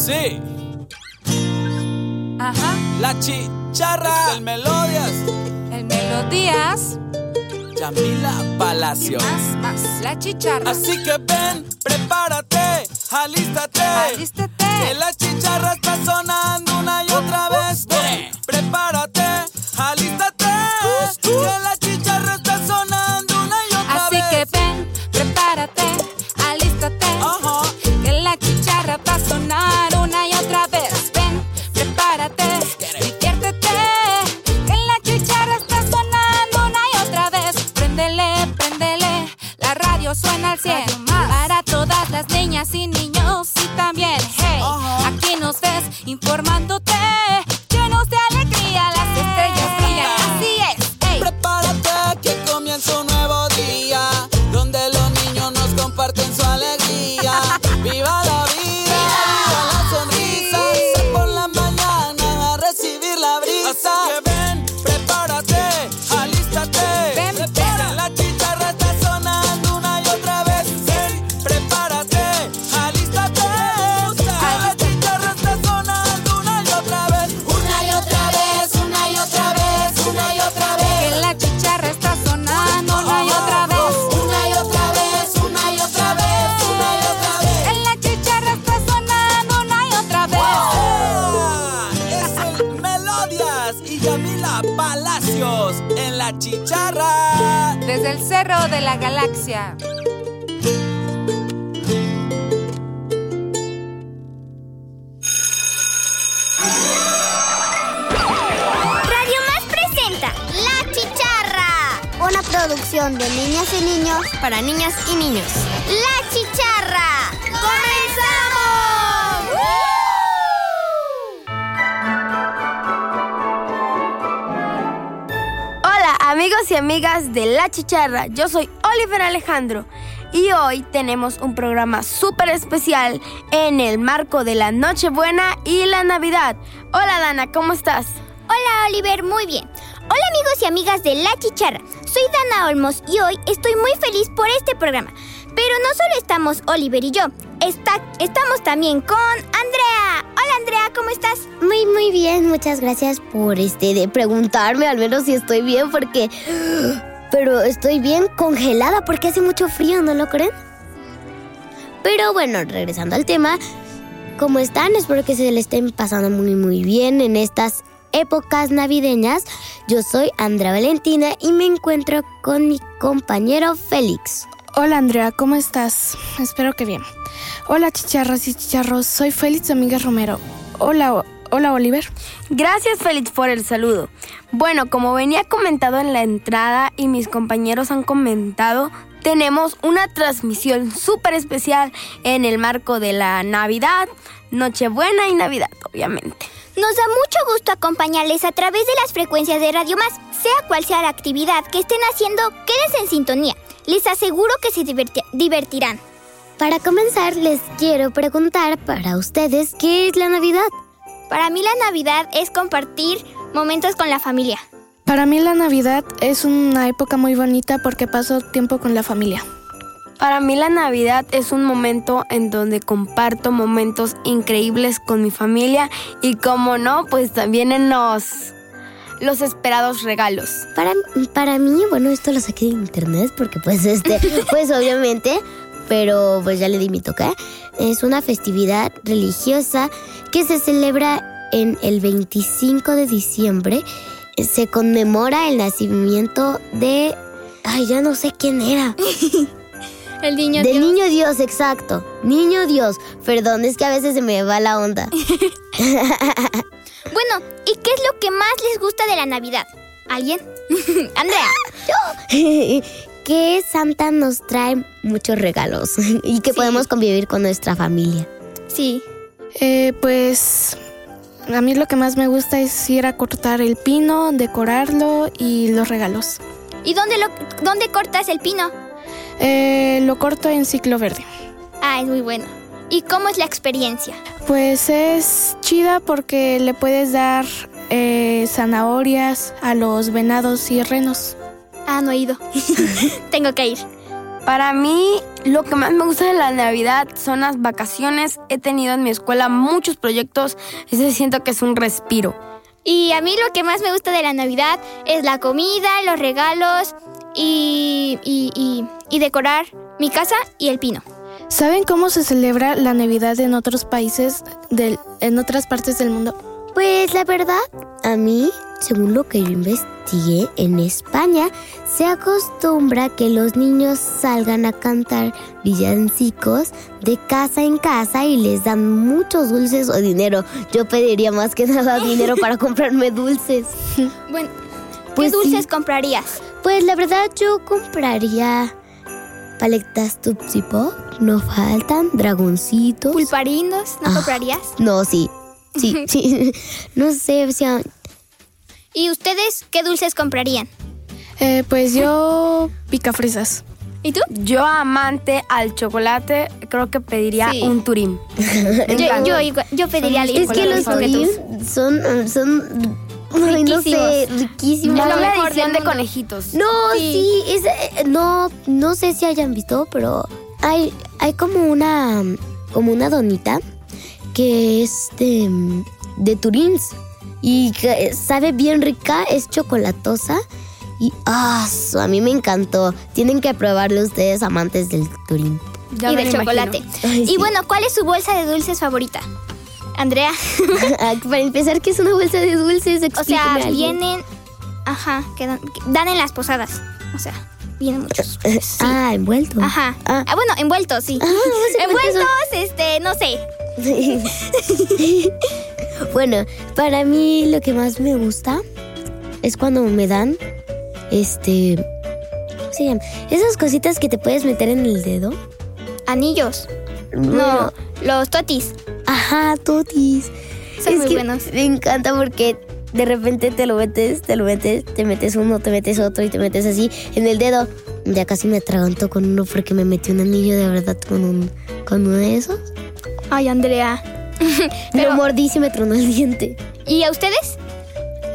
Sí. Ajá. La chicharra. El Melodias. El Melodías. Yamila Palacios. Más, más. La chicharra. Así que ven, prepárate, alístate. Alístate. Que la chicharra está sonando una y otra vez. Ven, prepárate, alístate. Que la chicharra y niños y también, hey, aquí nos ves informándote. Palacios en la chicharra. Desde el cerro de la galaxia. Radio Más presenta La Chicharra. Una producción de niñas y niños para niñas y niños. La amigos y amigas de La Chicharra, yo soy Oliver Alejandro y hoy tenemos un programa súper especial en el marco de la Nochebuena y la Navidad. Hola Dana, ¿cómo estás? Hola Oliver, muy bien. Hola amigos y amigas de La Chicharra. Soy Dana Olmos y hoy estoy muy feliz por este programa. Pero no solo estamos Oliver y yo, está- estamos también con Andrea. Hola Andrea, ¿cómo estás? Muy, muy bien. Muchas gracias por este de preguntarme al menos si estoy bien porque... Pero estoy bien congelada porque hace mucho frío, ¿no lo creen? Pero bueno, regresando al tema, ¿cómo están? Espero que se le estén pasando muy, muy bien en estas épocas navideñas. Yo soy Andrea Valentina y me encuentro con mi compañero Félix. Hola Andrea, ¿cómo estás? Espero que bien. Hola chicharras y chicharros, soy Félix Domínguez Romero. Hola, hola Oliver. Gracias Félix por el saludo. Bueno, como venía comentado en la entrada y mis compañeros han comentado, tenemos una transmisión súper especial en el marco de la Navidad, Nochebuena y Navidad, obviamente. Nos da mucho gusto acompañarles a través de las frecuencias de Radio Más, sea cual sea la actividad que estén haciendo, quédense en sintonía. Les aseguro que se diverti- divertirán. Para comenzar, les quiero preguntar para ustedes, ¿qué es la Navidad? Para mí la Navidad es compartir momentos con la familia. Para mí la Navidad es una época muy bonita porque paso tiempo con la familia. Para mí la Navidad es un momento en donde comparto momentos increíbles con mi familia y como no, pues también en los, los esperados regalos. Para, para mí, bueno, esto lo saqué de internet porque pues este, pues obviamente, pero pues ya le di mi toque. Es una festividad religiosa que se celebra en el 25 de diciembre. Se conmemora el nacimiento de... Ay, ya no sé quién era. El niño Del niño Dios, exacto. Niño Dios. Perdón, es que a veces se me va la onda. Bueno, ¿y qué es lo que más les gusta de la Navidad? ¿Alguien? Andrea. Que Santa nos trae muchos regalos y que Sí. podemos convivir con nuestra familia. Sí. Eh, pues a mí lo que más me gusta es ir a cortar el pino, decorarlo y los regalos. ¿Y dónde, lo, dónde cortas el pino? Eh, lo corto en ciclo verde. Ah, es muy bueno. ¿Y cómo es la experiencia? Pues es chida porque le puedes dar eh, zanahorias a los venados y renos. Ah, no he ido. Tengo que ir. Para mí, lo que más me gusta de la Navidad son las vacaciones. He tenido en mi escuela muchos proyectos, ese siento que es un respiro. Y a mí lo que más me gusta de la Navidad es la comida, los regalos y, y, y- y decorar mi casa y el pino. ¿Saben cómo se celebra la Navidad en otros países, del, en otras partes del mundo? Pues la verdad, a mí, según lo que yo investigué, en España se acostumbra que los niños salgan a cantar villancicos de casa en casa y les dan muchos dulces o dinero. Yo pediría más que nada dinero para comprarme dulces. Bueno, ¿qué Pues sí. dulces comprarías? Pues la verdad yo compraría paletas Tupsi Pop, no faltan, dragoncitos. ¿Pulparinos? ¿No Ah. comprarías? No, sí. Sí, sí. No sé, o sea, ¿Y ustedes qué dulces comprarían? Eh, pues yo picafresas. ¿Y tú? Yo, amante al chocolate, creo que pediría Sí. un turín. Yo, yo, igual- yo pediría Es que los. Turín son, son, ay, no sé, riquísimos. Es la mejor edición de conejitos. No, Sí. sí, es, eh, no, no sé si hayan visto, pero hay, hay como una, como una donita que es de, de Turins y que sabe bien rica, es chocolatosa y ah, su- a mí me encantó. Tienen que probarlo ustedes amantes del Turín. Ya y del chocolate. Ay, Y sí. bueno, ¿cuál es su bolsa de dulces favorita? Andrea. Ah, Para empezar, ¿qué es una bolsa de dulces? O sea, vienen. Ajá, que dan, que dan en las posadas. O sea, vienen muchos. Sí. Ah, envuelto. Ajá. Ah. Ah, bueno, envueltos, sí. Ah, no sé envueltos, este, no sé. bueno, para mí lo que más me gusta es cuando me dan este ¿cómo se llama? Esas cositas que te puedes meter en el dedo. Anillos. No, los totis. Ajá, totis. Son Es muy que buenos. Me encanta porque de repente te lo metes, te lo metes, te metes uno, te metes otro y te metes así en el dedo. Ya casi me atraganto con uno porque me metí un anillo de verdad con un con uno de esos. Ay, Andrea. Pero- Lo mordí y se me tronó el diente. ¿Y a ustedes?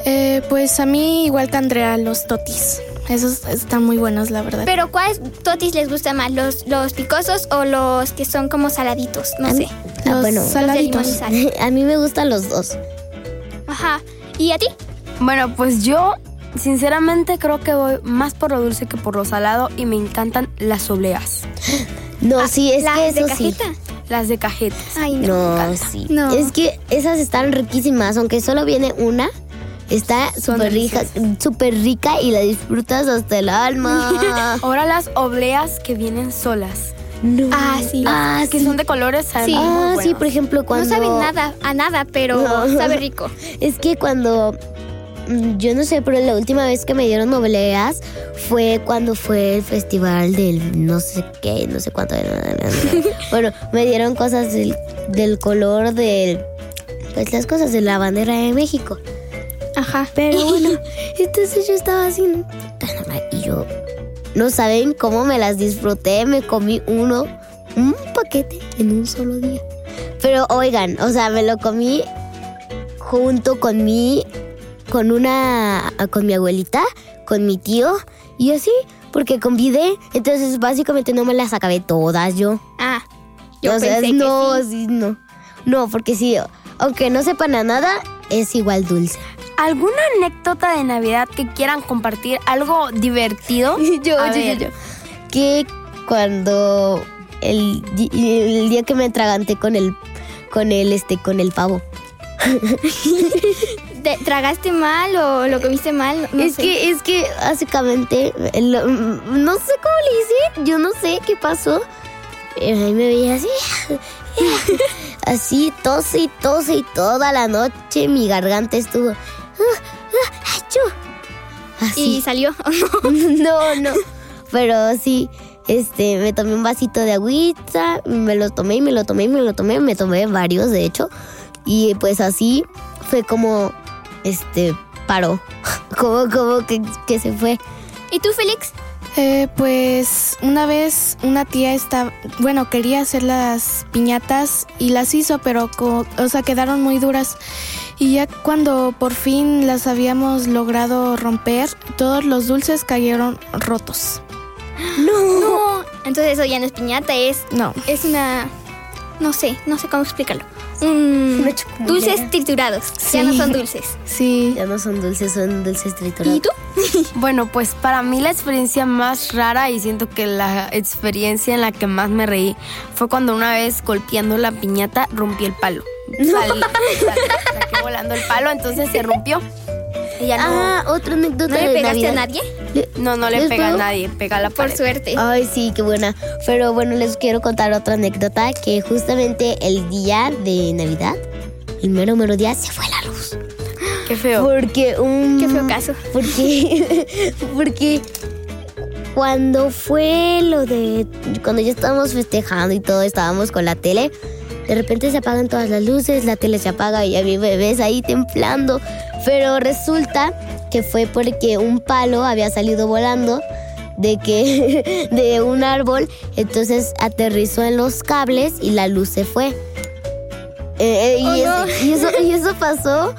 Eh, pues a mí, igual que Andrea, los totis. Esos están muy buenos, la verdad. ¿Pero cuáles totis les gusta más? ¿Los, los picosos o los que son como saladitos? No A mí- sé. Ah, Los bueno. saladitos. Los A mí me gustan los dos. Ajá. ¿Y a ti? Bueno, pues yo sinceramente creo que voy más por lo dulce que por lo salado y me encantan las obleas, No, sí, es ¿Las que de eso sí. Las de cajetas. Ay, no. No, sí. No. Es que esas están riquísimas, aunque solo viene una. Está súper rica, súper rica y la disfrutas hasta el alma. Ahora las obleas que vienen solas, no. Ah, sí. Ah, que sí. son de colores, Sí. Ah, sí, por ejemplo, cuando. No saben nada, a nada, pero No. sabe rico. Es que cuando. Mm, Yo no sé, pero la última vez que me dieron obleas fue cuando fue el festival del no sé qué, no sé cuánto. bueno, me dieron cosas del, del color del. Pues las cosas de la bandera de México. Ajá. Pero bueno, entonces yo estaba así y yo no saben cómo me las disfruté, me comí uno, un paquete en un solo día. Pero oigan, o sea, me lo comí junto con mi con una con mi abuelita, con mi tío y así, porque convidé, entonces básicamente no me las acabé todas yo. Ah, yo o sea, pensé no, que sí. sí, no. No, porque sí, aunque no sepan a nada, es igual dulce. ¿Alguna anécdota de Navidad que quieran compartir? ¿Algo divertido? yo, A yo, yo, ver. yo. Que cuando el, el día que me atraganté con el con el este con el pavo. ¿Te tragaste mal o lo comiste mal? No es sé. que es que básicamente lo- no sé cómo le hice, yo no sé qué pasó. Pero ahí me veía así. Así tose y tose y toda la noche mi garganta estuvo. Así. Y salió. no, no. Pero sí, este, me tomé un vasito de agüita, me lo tomé y me lo tomé y me lo tomé, me tomé varios de hecho. Y pues así fue como, este, paró. como, como que, que se fue. ¿Y tú, Félix? Eh, pues una vez una tía estaba, bueno, quería hacer las piñatas y las hizo, pero co- o sea, quedaron muy duras. Y ya cuando por fin las habíamos logrado romper, todos los dulces cayeron rotos. No. Entonces eso ya no es piñata, es No. es una no sé, no sé cómo explicarlo. Chocobolera. dulces triturados. Ya no son dulces. Sí. Ya no son dulces, son dulces triturados. ¿Y tú? Bueno, pues para mí la experiencia más rara y siento que la experiencia en la que más me reí fue cuando una vez golpeando la piñata rompí el palo. Salí- saqué volando el palo, entonces se rompió. Y ya no, Ah, otra anécdota ¿No le de pegaste a nadie? No, no le ¿les pega a nadie, pega a la Por suerte. Ay, sí, qué buena. Pero bueno, les quiero contar otra anécdota que justamente el día de Navidad, el mero mero día, se fue la luz. Qué feo. Porque un... Qué feo caso. Porque, porque cuando fue lo de, cuando ya estábamos festejando y todo, estábamos con la tele, de repente se apagan todas las luces, la tele se apaga y a mi bebé es ahí templando. Pero resulta que fue porque un palo había salido volando de que de un árbol, entonces aterrizó en los cables y la luz se fue. Eh, eh, y, Oh, no. y eso- y eso pasó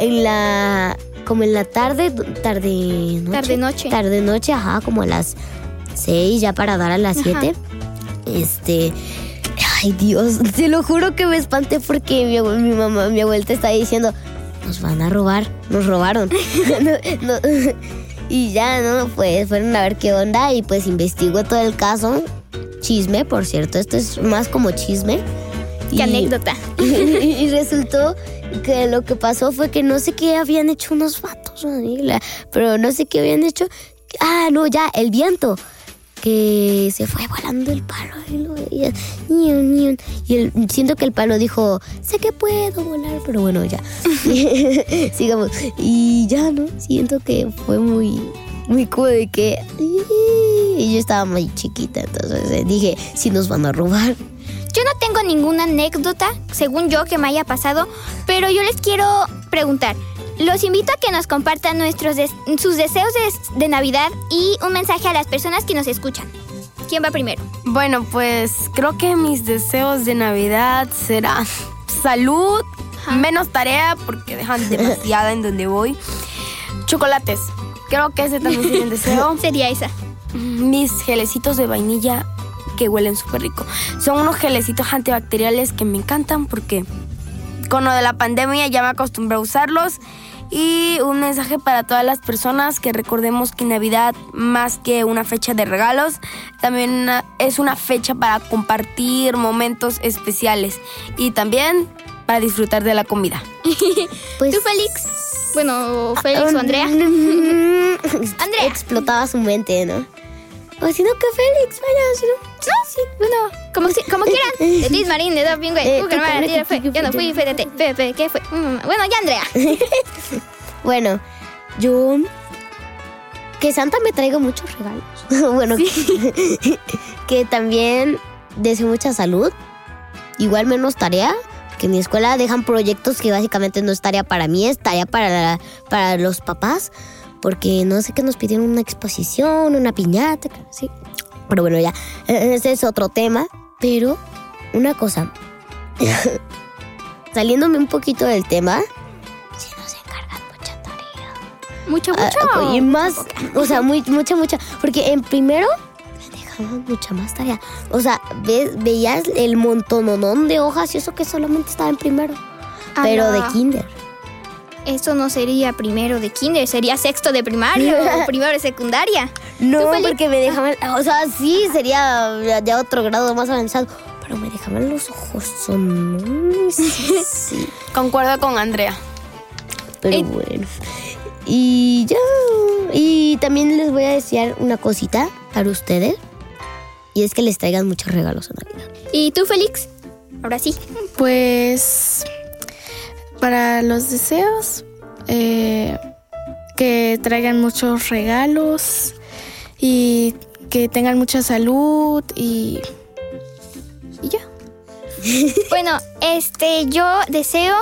en la como en la tarde tarde noche Tarde noche. tarde noche ajá como a las seis ya para dar a las Ajá. siete este ay Dios te lo juro que me espanté porque mi, mi mamá mi abuelita está diciendo nos van a robar nos robaron No, no. y ya no pues fueron a ver qué onda y pues investigó todo el caso chisme por cierto esto es más como chisme Qué Y- anécdota. y, y resultó que lo que pasó fue que no sé qué habían hecho unos vatos, pero no sé qué habían hecho. Ah, no, ya, el viento. Que se fue volando el palo. Y, lo veía. Y el- siento que el palo dijo, sé que puedo volar, pero bueno, ya. Sigamos. Y ya, ¿no? Siento que fue muy, muy como de que... Y yo estaba muy chiquita, entonces eh, dije, si nos van a robar. Yo no tengo ninguna anécdota, según yo, que me haya pasado, pero yo les quiero preguntar. Los invito a que nos compartan nuestros des- sus deseos de, de Navidad y un mensaje a las personas que nos escuchan. ¿Quién va primero? Bueno, pues creo que mis deseos de Navidad serán salud, menos tarea porque dejan demasiada en donde voy. Chocolates. Creo que ese también sería un deseo. Sería esa. Mis gelecitos de vainilla que huelen súper rico. Son unos gelecitos antibacteriales que me encantan porque con lo de la pandemia ya me acostumbré a usarlos. Y un mensaje para todas las personas que recordemos que Navidad, más que una fecha de regalos, también es una fecha para compartir momentos especiales y también para disfrutar de la comida. Pues, ¿Tú, Félix? Bueno, Félix o Andrea. Andrea. Explotaba su mente, ¿no? O si no, que Félix, vaya, si no. No, sí, bueno, como, si- como quieran. De Tis Marín, de Dos Pingüe, Eh, Tira, tú, fue. Yo no fui, fue de te. Fe, ¿qué fue? Mm, Bueno, ya, Andrea. Bueno, yo. Que Santa me traiga muchos regalos. bueno, que también deseo mucha salud. Igual menos tarea. Que en mi escuela dejan proyectos que básicamente no es tarea para mí, es tarea para, la- para los papás. Porque no sé qué nos pidieron una exposición, una piñata, sí. Pero bueno, ya. eh, Ese es otro tema. Pero, una cosa. Saliéndome un poquito del tema, si nos encargan mucha tarea. Mucho, Ah, mucho. y más, o sea, muy, mucha, mucha. Porque en primero mucha más tarea. O sea, ves, veías el montononón de hojas y eso que solamente estaba en primero. Ah, pero de kinder. Eso no sería primero de kinder, sería sexto de primaria o primero de secundaria. No, porque me dejaban, o sea, sí, sería ya- ya otro grado más avanzado. Pero me dejaban los ojos sonones. Sí, Concuerdo con Andrea. pero Eh. bueno. Y ya. Y también les voy a desear una cosita para ustedes. Y es que les traigan muchos regalos a Navidad. ¿Y tú, Félix? Ahora sí. Pues para los deseos, eh, que traigan muchos regalos y que tengan mucha salud y, y ya. Bueno, este, yo deseo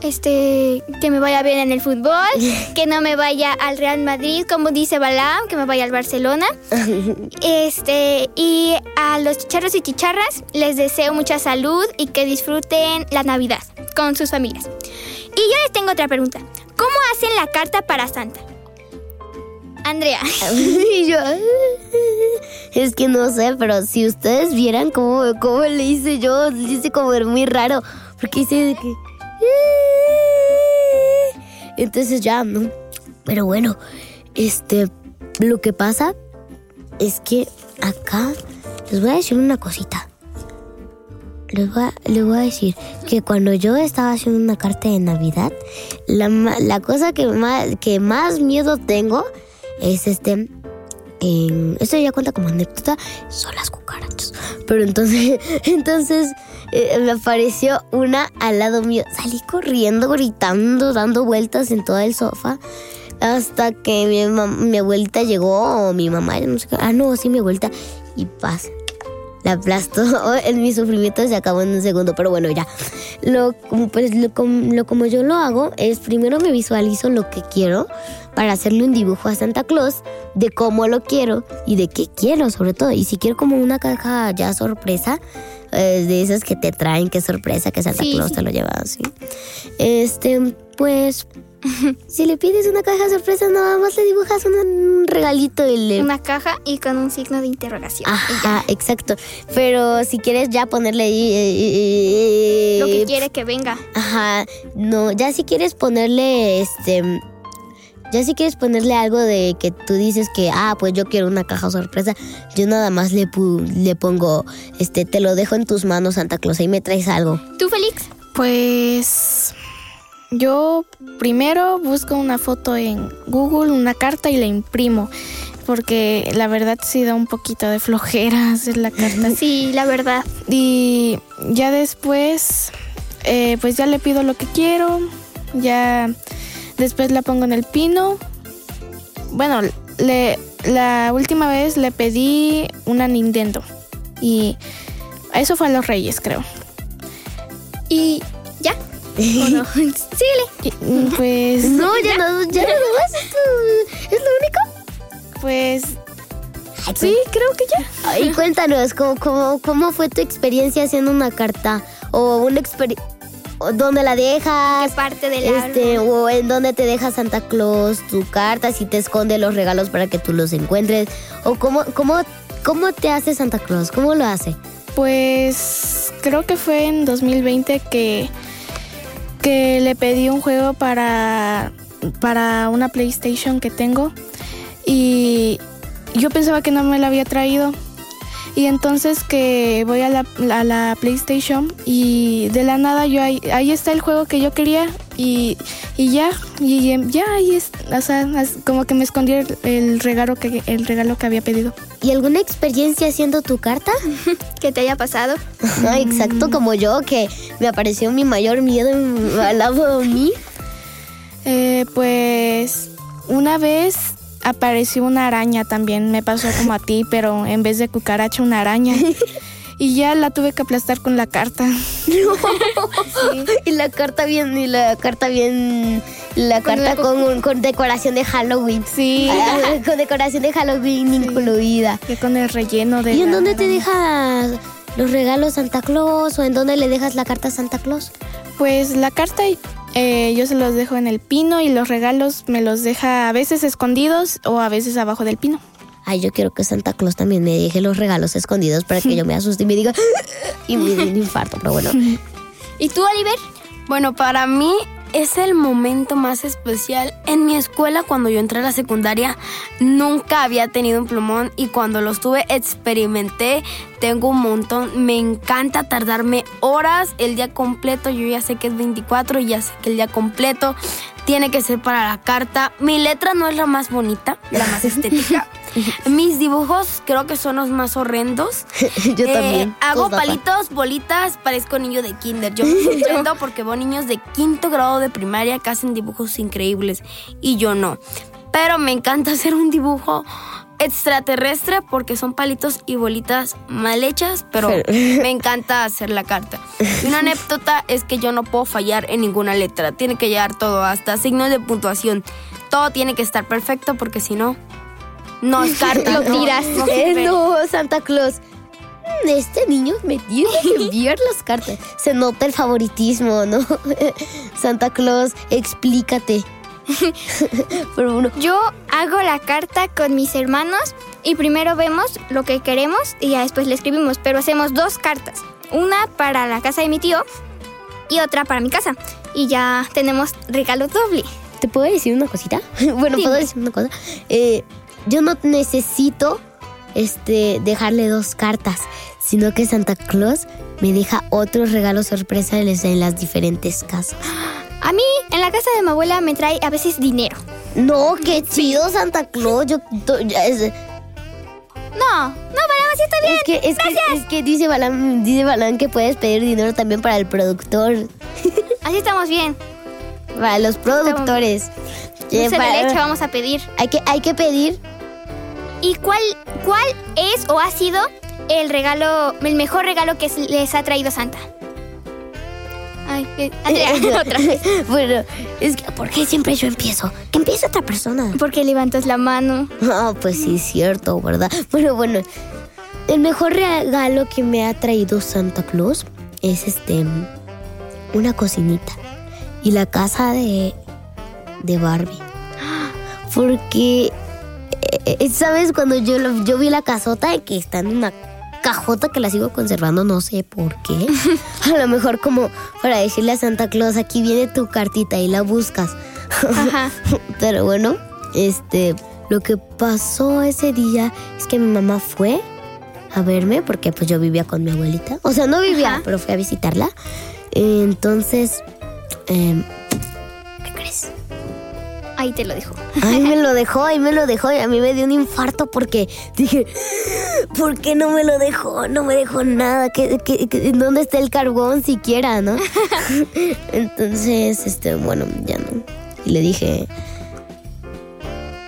este que me vaya bien en el fútbol, que no me vaya al Real Madrid, como dice Balam, que me vaya al Barcelona. Este, y a los chicharros y chicharras les deseo mucha salud y que disfruten la Navidad con sus familias. Y yo les tengo otra pregunta. ¿Cómo hacen la carta para Santa? Andrea. y yo. Es que no sé, pero si ustedes vieran cómo, cómo le hice yo, le hice como muy raro. Porque hice de que. Entonces ya, ¿no? Pero bueno, este. Lo que pasa es que acá les voy a decir una cosita. Les voy, a, les voy a decir que cuando yo estaba haciendo una carta de Navidad, la, la cosa que más, que más miedo tengo es este. en- esto ya cuenta como anécdota, son las cucarachas. Pero entonces, entonces eh, me apareció una al lado mío. Salí corriendo, gritando, dando vueltas en todo el sofá. Hasta que mi, mi abuelita llegó, o mi mamá, no sé qué. Ah, no, sí, mi abuelita. Y paz. La aplastó. En mi sufrimiento se acabó en un segundo, pero bueno, ya. Lo, pues, lo, lo como yo lo hago es primero me visualizo lo que quiero para hacerle un dibujo a Santa Claus de cómo lo quiero y de qué quiero sobre todo. Y si quiero como una caja ya sorpresa, eh, de esas que te traen, que sorpresa, que Santa Sí, Claus sí. te lo lleva así. Este, pues, si le pides una caja sorpresa, nada más le dibujas un regalito y le Una caja y con un signo de interrogación. Ajá, exacto. Pero si quieres ya ponerle ahí. eh, Lo que quiere que venga. Ajá, no, ya si quieres ponerle este. Ya si quieres ponerle algo de que tú dices que, ah, pues yo quiero una caja sorpresa, yo nada más le, pu- le pongo, este, te lo dejo en tus manos, Santa Claus, ahí me traes algo. ¿Tú, Félix? Pues yo primero busco una foto en Google, una carta y la imprimo. Porque la verdad sí da un poquito de flojera hacer la carta. Sí, la verdad. Y ya después, eh, pues ya le pido lo que quiero. Ya después la pongo en el pino. Bueno, le, la última vez le pedí una Nintendo. Y eso fue a los Reyes, creo. ¿Y ya? ¿O no? Y, mm, pues, No, ya no, ya no lo vas, es, lo único. pues, sí, creo que ya. Y cuéntanos, ¿cómo, cómo, cómo fue tu experiencia haciendo una carta? O una experiencia. ¿Dónde la dejas? ¿Qué parte del Este, árbol? o en dónde te deja Santa Claus tu carta, si te esconde los regalos para que tú los encuentres, o cómo, cómo, cómo te hace Santa Claus, cómo lo hace. Pues creo que fue en 2020 que, que le pedí un juego para, para una PlayStation que tengo y yo pensaba que no me la había traído. Y entonces que voy a la, a la PlayStation y de la nada yo ahí, ahí está el juego que yo quería y, y ya, y em, ya ahí es, o sea, como que me escondí el, el regalo que el regalo que había pedido. ¿Y alguna experiencia haciendo tu carta? ¿Qué te haya pasado? Exacto como yo, que me apareció mi mayor miedo al lado de mí. Eh, pues una vez apareció una araña también, me pasó como a ti, pero en vez de cucaracha una araña. Y ya la tuve que aplastar con la carta. Y la carta bien, y la carta bien, la carta con, un- con decoración de Halloween. Sí, Ah, con decoración de Halloween incluida. que con el relleno de... ¿Y en dónde te dejas los regalos Santa Claus o en dónde le dejas la carta a Santa Claus? Pues la carta eh, yo se los dejo en el pino y los regalos me los deja a veces escondidos o a veces abajo del pino. Ay, yo quiero que Santa Claus también me deje los regalos escondidos para que yo me asuste y me diga y me dé un infarto, pero bueno. ¿Y tú, Oliver? Bueno, para mí es el momento más especial. En mi escuela, cuando yo entré a la secundaria, nunca había tenido un plumón y cuando los tuve experimenté. Tengo un montón. Me encanta tardarme horas el día completo. Yo ya sé que es 24 y ya sé que el día completo tiene que ser para la carta. Mi letra no es la más bonita, la más estética. Mis dibujos creo que son los más horrendos. yo Eh, también. Hago palitos, bolitas, parezco niño de kinder. Yo me sorprendo porque veo niños de quinto grado de primaria que hacen dibujos increíbles y yo no. Pero me encanta hacer un dibujo extraterrestre porque son palitos y bolitas mal hechas, pero me encanta hacer la carta. Y una anécdota es que yo no puedo fallar en ninguna letra. Tiene que llegar todo, hasta signos de puntuación. Todo tiene que estar perfecto porque si no, no es carta. Lo no- tiras. no Eh, no, Santa Claus. Mm, Este niño me tiene que enviar las cartas. Se nota el favoritismo, ¿no? Santa Claus, explícate. Yo hago la carta con mis hermanos y primero vemos lo que queremos y ya después le escribimos, pero hacemos dos cartas. Una para la casa de mi tío y otra para mi casa. Y ya tenemos regalo doble. ¿Te puedo decir una cosita? bueno, Dime. puedo decir una cosa. Eh, yo no necesito este, dejarle dos cartas, sino que Santa Claus me deja otros regalos sorpresa en las- en las diferentes casas. A mí, en la casa de mi abuela me trae a veces dinero. No, qué chido Santa Claus. Yo, es, No, no, Balán, así está bien. es que, es, que, es que dice Balán, dice Balán que puedes pedir dinero también para el productor, Así estamos bien. para los productores. Eh, Dulce de para- leche vamos a pedir. hay, que, hay que pedir ¿Y cuál, cuál es o ha sido el regalo, el mejor regalo que les ha traído Santa? Ay, eh, Andrea, otra vez. bueno, es que ¿por qué siempre yo empiezo? Que empiece otra persona. Porque levantas la mano. Ah, pues sí, cierto, ¿verdad? Bueno, bueno. El mejor regalo que me ha traído Santa Claus es este. Una cocinita. Y la casa de. de Barbie. Porque. Eh, eh, ¿Sabes? Cuando yo, yo vi la casota que está en una cajota que la sigo conservando, no sé por qué. A lo mejor como para decirle a Santa Claus, aquí viene tu cartita y la buscas. Ajá. Pero bueno, este, lo que pasó ese día es que mi mamá fue a verme porque pues yo vivía con mi abuelita. O sea, no vivía, Ajá. pero fui a visitarla. Entonces, em, ¿qué crees? Ahí te lo dijo. Ahí me lo dejó, ahí me lo dejó y a mí me dio un infarto porque dije, ¿por qué no me lo dejó? No me dejó nada. ¿Qué, qué- qué- dónde está el carbón siquiera, no? Entonces, este, bueno, ya no. Y le dije,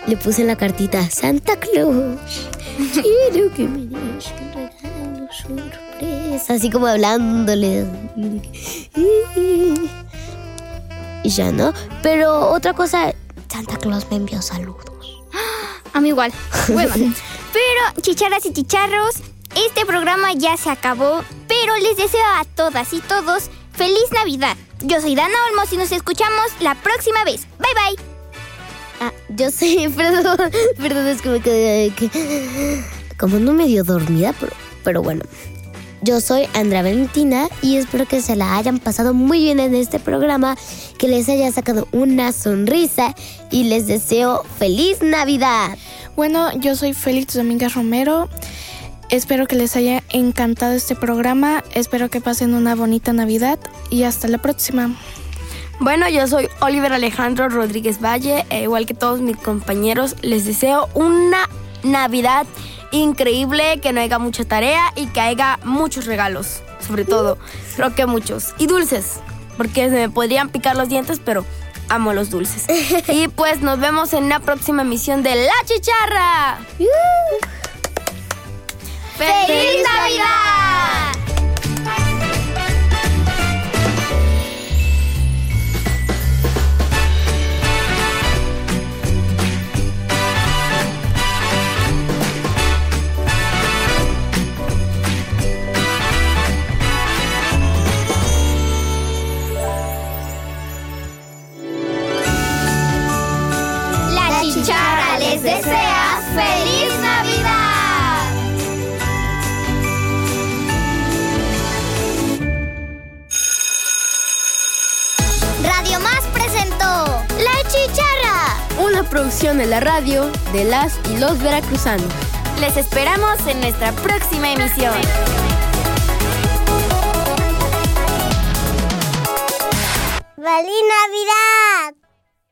le puse en la cartita, Santa Claus, quiero que me des un regalo sorpresa. Así como hablándole. Y ya no. Pero otra cosa, Santa Claus me envió saludos. A mí igual. Bueno, pero chicharras y chicharros, este programa ya se acabó, pero les deseo a todas y todos feliz Navidad. Yo soy Dana Olmos y nos escuchamos la próxima vez. Bye bye. Ah, yo sé, perdón, perdón, es que me quedé que- como no medio dormida, pero, pero bueno. Yo soy Andrea Valentina y espero que se la hayan pasado muy bien en este programa, que les haya sacado una sonrisa y les deseo feliz Navidad. Bueno, yo soy Félix Domínguez Romero. Espero que les haya encantado este programa. Espero que pasen una bonita Navidad y hasta la próxima. Bueno, yo soy Oliver Alejandro Rodríguez Valle, e igual que todos mis compañeros, les deseo una Navidad increíble, que no haya mucha tarea y que haya muchos regalos, sobre todo, creo que muchos, y dulces, porque se me podrían picar los dientes, pero amo los dulces. y pues nos vemos en la próxima emisión de La Chicharra. ¡Feliz Navidad! Radio de las y los veracruzanos. Les esperamos en nuestra próxima emisión. ¡Feliz Navidad!